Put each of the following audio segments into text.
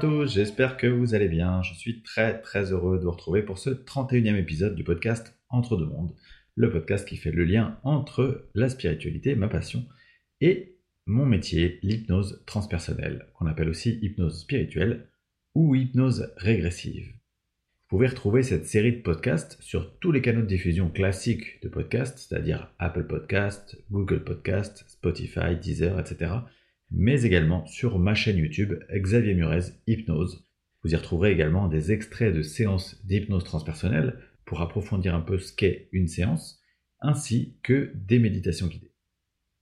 Tous, j'espère que vous allez bien. Je suis très très heureux de vous retrouver pour ce 31e épisode du podcast Entre deux mondes, le podcast qui fait le lien entre la spiritualité, ma passion, et mon métier, l'hypnose transpersonnelle, qu'on appelle aussi hypnose spirituelle ou hypnose régressive. Vous pouvez retrouver cette série de podcasts sur tous les canaux de diffusion classiques de podcasts, c'est-à-dire Apple Podcasts, Google Podcasts, Spotify, Deezer, etc. Mais également sur ma chaîne YouTube Xavier Murez Hypnose. Vous y retrouverez également des extraits de séances d'hypnose transpersonnelle pour approfondir un peu ce qu'est une séance, ainsi que des méditations guidées.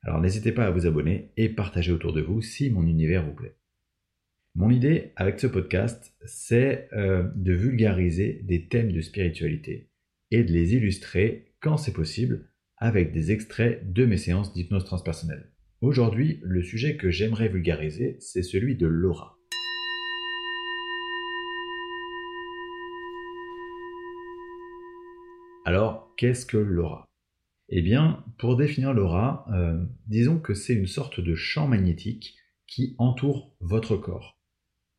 Alors n'hésitez pas à vous abonner et partager autour de vous si mon univers vous plaît. Mon idée avec ce podcast, c'est euh, de vulgariser des thèmes de spiritualité et de les illustrer quand c'est possible avec des extraits de mes séances d'hypnose transpersonnelle. Aujourd'hui, le sujet que j'aimerais vulgariser, c'est celui de l'aura. Alors, qu'est-ce que l'aura? Eh bien, pour définir l'aura, euh, disons que c'est une sorte de champ magnétique qui entoure votre corps.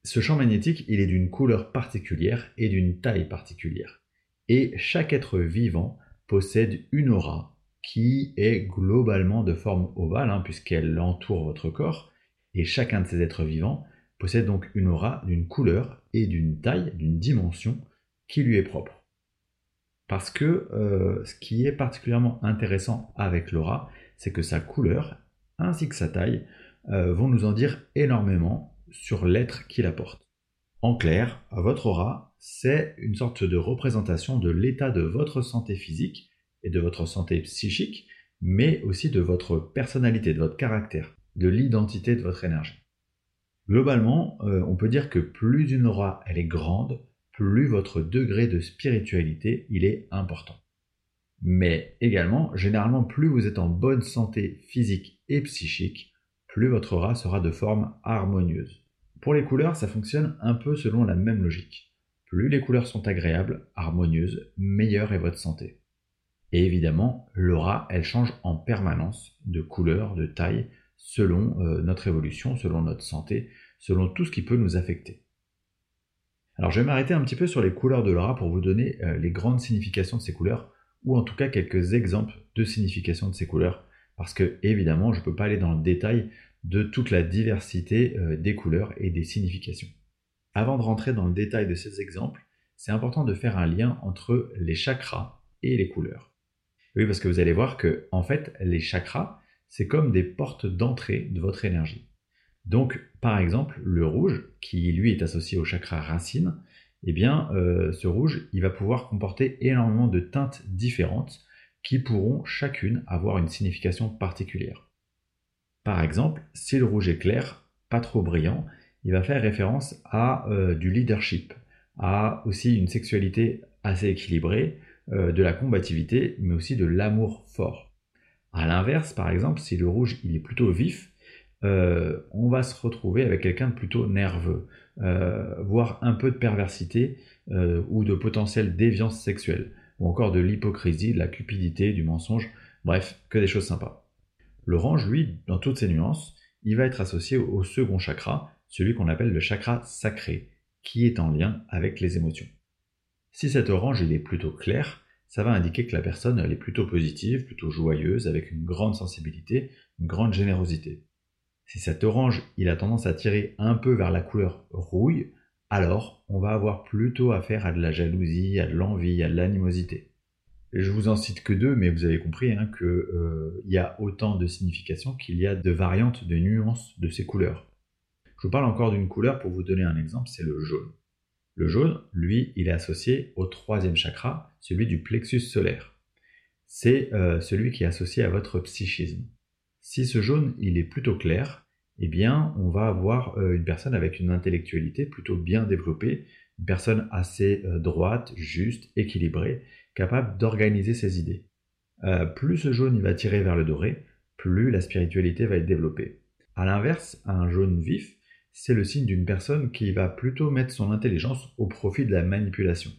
Ce champ magnétique, il est d'une couleur particulière et d'une taille particulière. Et chaque être vivant possède une aura qui est globalement de forme ovale, hein, puisqu'elle entoure votre corps. Et chacun de ces êtres vivants possède donc une aura d'une couleur et d'une taille, d'une dimension qui lui est propre. Parce que euh, ce qui est particulièrement intéressant avec l'aura, c'est que sa couleur ainsi que sa taille euh, vont nous en dire énormément sur l'être qu'il apporte. En clair, votre aura, c'est une sorte de représentation de l'état de votre santé physique de votre santé psychique, mais aussi de votre personnalité, de votre caractère, de l'identité de votre énergie. Globalement, euh, on peut dire que plus une aura est grande, plus votre degré de spiritualité il est important. Mais également, généralement, plus vous êtes en bonne santé physique et psychique, plus votre aura sera de forme harmonieuse. Pour les couleurs, ça fonctionne un peu selon la même logique. Plus les couleurs sont agréables, harmonieuses, meilleure est votre santé. Et évidemment, l'aura, elle change en permanence de couleur, de taille, selon euh, notre évolution, selon notre santé, selon tout ce qui peut nous affecter. Alors je vais m'arrêter un petit peu sur les couleurs de l'aura pour vous donner euh, les grandes significations de ces couleurs, ou en tout cas quelques exemples de significations de ces couleurs, parce que évidemment je ne peux pas aller dans le détail de toute la diversité euh, des couleurs et des significations. Avant de rentrer dans le détail de ces exemples, c'est important de faire un lien entre les chakras et les couleurs. Oui, parce que vous allez voir que, en fait, les chakras, c'est comme des portes d'entrée de votre énergie. Donc, par exemple, le rouge, qui lui est associé au chakra racine, eh bien, euh, ce rouge, il va pouvoir comporter énormément de teintes différentes qui pourront chacune avoir une signification particulière. Par exemple, si le rouge est clair, pas trop brillant, il va faire référence à euh, du leadership, à aussi une sexualité assez équilibrée, euh, de la combativité, mais aussi de l'amour fort. A l'inverse, par exemple, si le rouge il est plutôt vif, euh, on va se retrouver avec quelqu'un de plutôt nerveux, voire un peu de perversité ou de potentielle déviance sexuelle, ou encore de l'hypocrisie, de la cupidité, du mensonge, bref, que des choses sympas. L'orange, lui, dans toutes ses nuances, il va être associé au second chakra, celui qu'on appelle le chakra sacré, qui est en lien avec les émotions. Si cet orange il est plutôt clair, ça va indiquer que la personne est plutôt positive, plutôt joyeuse, avec une grande sensibilité, une grande générosité. Si cet orange il a tendance à tirer un peu vers la couleur rouille, alors on va avoir plutôt affaire à de la jalousie, à de l'envie, à de l'animosité. Je vous en cite que deux, mais vous avez compris hein, qu'il euh, y a autant de significations qu'il y a de variantes, de nuances de ces couleurs. Je vous parle encore d'une couleur pour vous donner un exemple, c'est le jaune. Le jaune, lui, il est associé au troisième chakra, celui du plexus solaire. C'est euh, celui qui est associé à votre psychisme. Si ce jaune, il est plutôt clair, eh bien, on va avoir euh, une personne avec une intellectualité plutôt bien développée, une personne assez droite, juste, équilibrée, capable d'organiser ses idées. Euh, plus ce jaune il va tirer vers le doré, plus la spiritualité va être développée. A l'inverse, un jaune vif, c'est le signe d'une personne qui va plutôt mettre son intelligence au profit de la manipulation,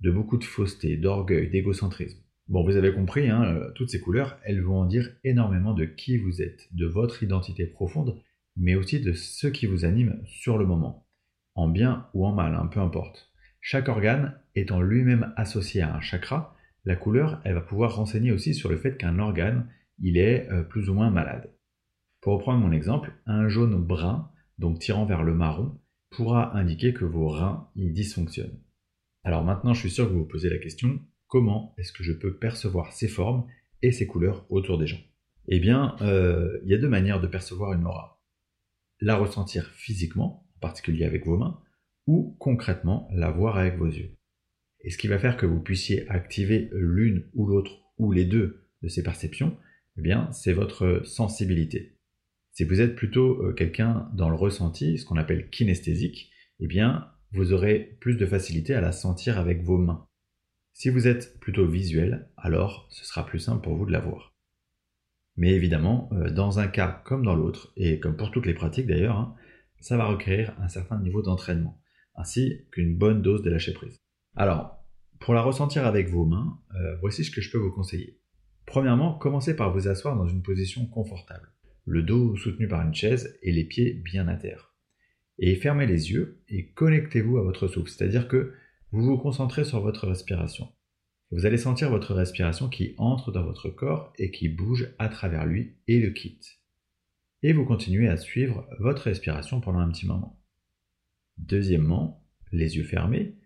de beaucoup de fausseté, d'orgueil, d'égocentrisme. Bon, vous avez compris, hein, euh, toutes ces couleurs, elles vont en dire énormément de qui vous êtes, de votre identité profonde, mais aussi de ce qui vous anime sur le moment. en bien ou en mal, hein, peu importe. Chaque organe étant lui-même associé à un chakra, la couleur, elle va pouvoir renseigner aussi sur le fait qu'un organe, il est euh, plus ou moins malade. Pour reprendre mon exemple, un jaune brun, donc tirant vers le marron, pourra indiquer que vos reins y dysfonctionnent. Alors maintenant, je suis sûr que vous vous posez la question, comment est-ce que je peux percevoir ces formes et ces couleurs autour des gens? Eh bien, euh, il y a deux manières de percevoir une aura. La ressentir physiquement, en particulier avec vos mains, ou concrètement la voir avec vos yeux. Et ce qui va faire que vous puissiez activer l'une ou l'autre ou les deux de ces perceptions, eh bien, c'est votre sensibilité. Si vous êtes plutôt euh, quelqu'un dans le ressenti, ce qu'on appelle kinesthésique, eh bien, vous aurez plus de facilité à la sentir avec vos mains. Si vous êtes plutôt visuel, alors ce sera plus simple pour vous de la voir. Mais évidemment, euh, dans un cas comme dans l'autre, et comme pour toutes les pratiques d'ailleurs, hein, ça va requérir un certain niveau d'entraînement, ainsi qu'une bonne dose de lâcher prise. Alors, pour la ressentir avec vos mains, euh, voici ce que je peux vous conseiller. Premièrement, commencez par vous asseoir dans une position confortable, le dos soutenu par une chaise et les pieds bien à terre. Et fermez les yeux et connectez-vous à votre souffle, c'est-à-dire que vous vous concentrez sur votre respiration. Vous allez sentir votre respiration qui entre dans votre corps et qui bouge à travers lui et le quitte. Et vous continuez à suivre votre respiration pendant un petit moment. Deuxièmement, les yeux fermés,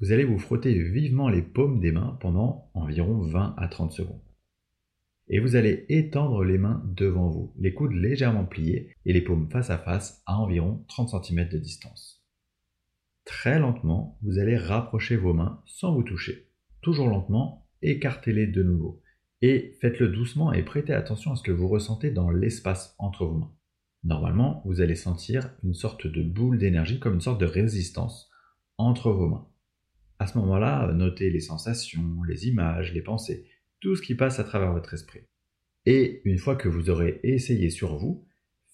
vous allez vous frotter vivement les paumes des mains pendant environ 20 à 30 secondes. Et vous allez étendre les mains devant vous, les coudes légèrement pliés et les paumes face à face à environ 30 cm de distance. Très lentement, vous allez rapprocher vos mains sans vous toucher. Toujours lentement, écartez-les de nouveau. Et faites-le doucement et prêtez attention à ce que vous ressentez dans l'espace entre vos mains. Normalement, vous allez sentir une sorte de boule d'énergie comme une sorte de résistance entre vos mains. À ce moment-là, notez les sensations, les images, les pensées, tout ce qui passe à travers votre esprit. Et une fois que vous aurez essayé sur vous,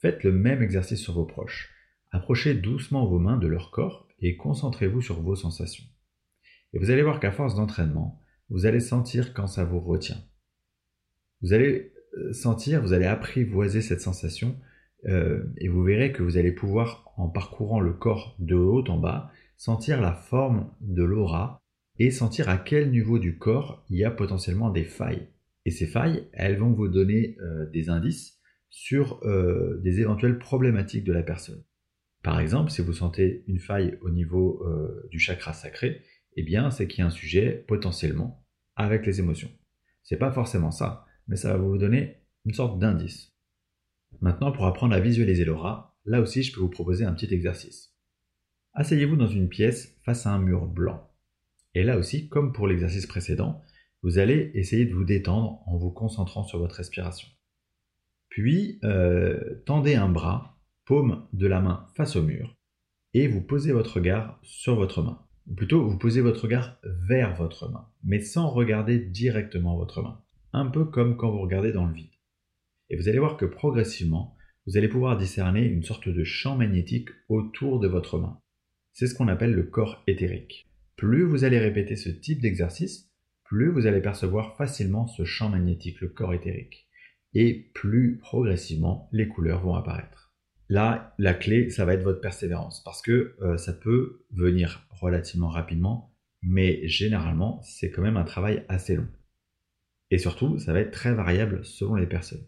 faites le même exercice sur vos proches. Approchez doucement vos mains de leur corps et concentrez-vous sur vos sensations. Et vous allez voir qu'à force d'entraînement, vous allez sentir quand ça vous retient. Vous allez euh, sentir, vous allez apprivoiser cette sensation euh, et vous verrez que vous allez pouvoir, en parcourant le corps de haut en bas, sentir la forme de l'aura et sentir à quel niveau du corps il y a potentiellement des failles. Et ces failles, elles vont vous donner euh, des indices sur euh, des éventuelles problématiques de la personne. Par exemple, si vous sentez une faille au niveau euh, du chakra sacré, eh bien, c'est qu'il y a un sujet potentiellement avec les émotions. C'est pas forcément ça, mais ça va vous donner une sorte d'indice. Maintenant, pour apprendre à visualiser l'aura, là aussi, je peux vous proposer un petit exercice. Asseyez-vous dans une pièce face à un mur blanc. Et là aussi, comme pour l'exercice précédent, vous allez essayer de vous détendre en vous concentrant sur votre respiration. Puis, euh, tendez un bras, paume de la main face au mur, et vous posez votre regard sur votre main. Ou plutôt, vous posez votre regard vers votre main, mais sans regarder directement votre main. Un peu comme quand vous regardez dans le vide. Et vous allez voir que progressivement, vous allez pouvoir discerner une sorte de champ magnétique autour de votre main. C'est ce qu'on appelle le corps éthérique. Plus vous allez répéter ce type d'exercice, plus vous allez percevoir facilement ce champ magnétique, le corps éthérique. Et plus progressivement, les couleurs vont apparaître. Là, la clé, ça va être votre persévérance, parce que euh, ça peut venir relativement rapidement, mais généralement, c'est quand même un travail assez long. Et surtout, ça va être très variable selon les personnes.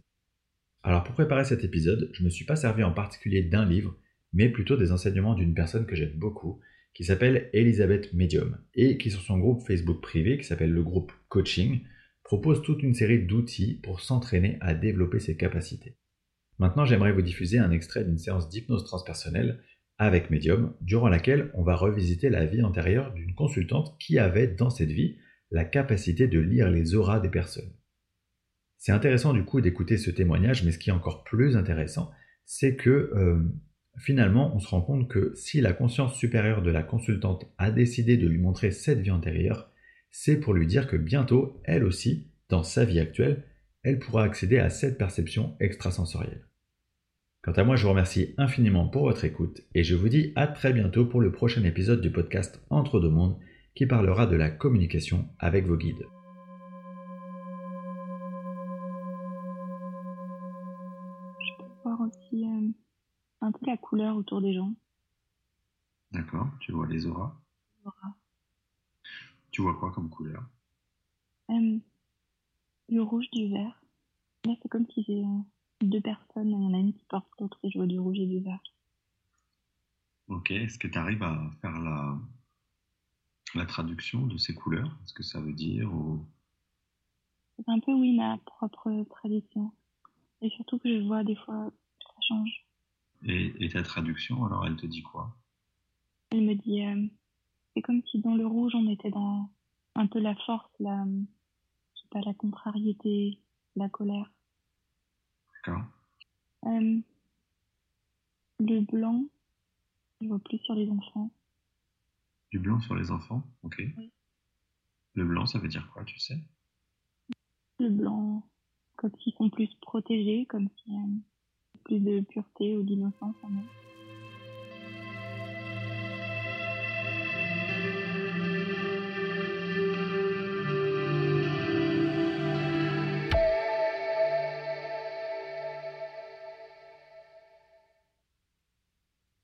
Alors pour préparer cet épisode, je ne me suis pas servi en particulier d'un livre, mais plutôt des enseignements d'une personne que j'aime beaucoup, qui s'appelle Elisabeth Medium, et qui sur son groupe Facebook privé, qui s'appelle le groupe Coaching, propose toute une série d'outils pour s'entraîner à développer ses capacités. Maintenant, j'aimerais vous diffuser un extrait d'une séance d'hypnose transpersonnelle avec Medium, durant laquelle on va revisiter la vie antérieure d'une consultante qui avait dans cette vie la capacité de lire les auras des personnes. C'est intéressant du coup d'écouter ce témoignage, mais ce qui est encore plus intéressant, c'est que euh, Finalement, on se rend compte que si la conscience supérieure de la consultante a décidé de lui montrer cette vie antérieure, c'est pour lui dire que bientôt, elle aussi, dans sa vie actuelle, elle pourra accéder à cette perception extrasensorielle. Quant à moi, je vous remercie infiniment pour votre écoute et je vous dis à très bientôt pour le prochain épisode du podcast Entre deux mondes qui parlera de la communication avec vos guides. Je peux voir aussi euh, un peu la couleur autour des gens. D'accord. Tu vois les auras. Aura. Tu vois quoi comme couleur? Euh, du rouge, du vert. Là, c'est comme si j'ai euh, deux personnes. Il y en a une qui porte l'autre et je vois du rouge et du vert. Ok. Est-ce que tu arrives à faire la, la traduction de ces couleurs? Ce que ça veut dire ou... C'est un peu, oui, ma propre tradition. Et surtout que je vois des fois, ça change. Et, et ta traduction, alors, elle te dit quoi? Elle me dit, euh, c'est comme si dans le rouge, on était dans un peu la force, la, je sais pas, la contrariété, la colère. D'accord. Euh, le blanc, je vois plus sur les enfants. Du blanc sur les enfants? Ok. Oui. Le blanc, ça veut dire quoi, tu sais? Le blanc, comme s'ils sont plus protégés, comme y a plus de pureté ou d'innocence en.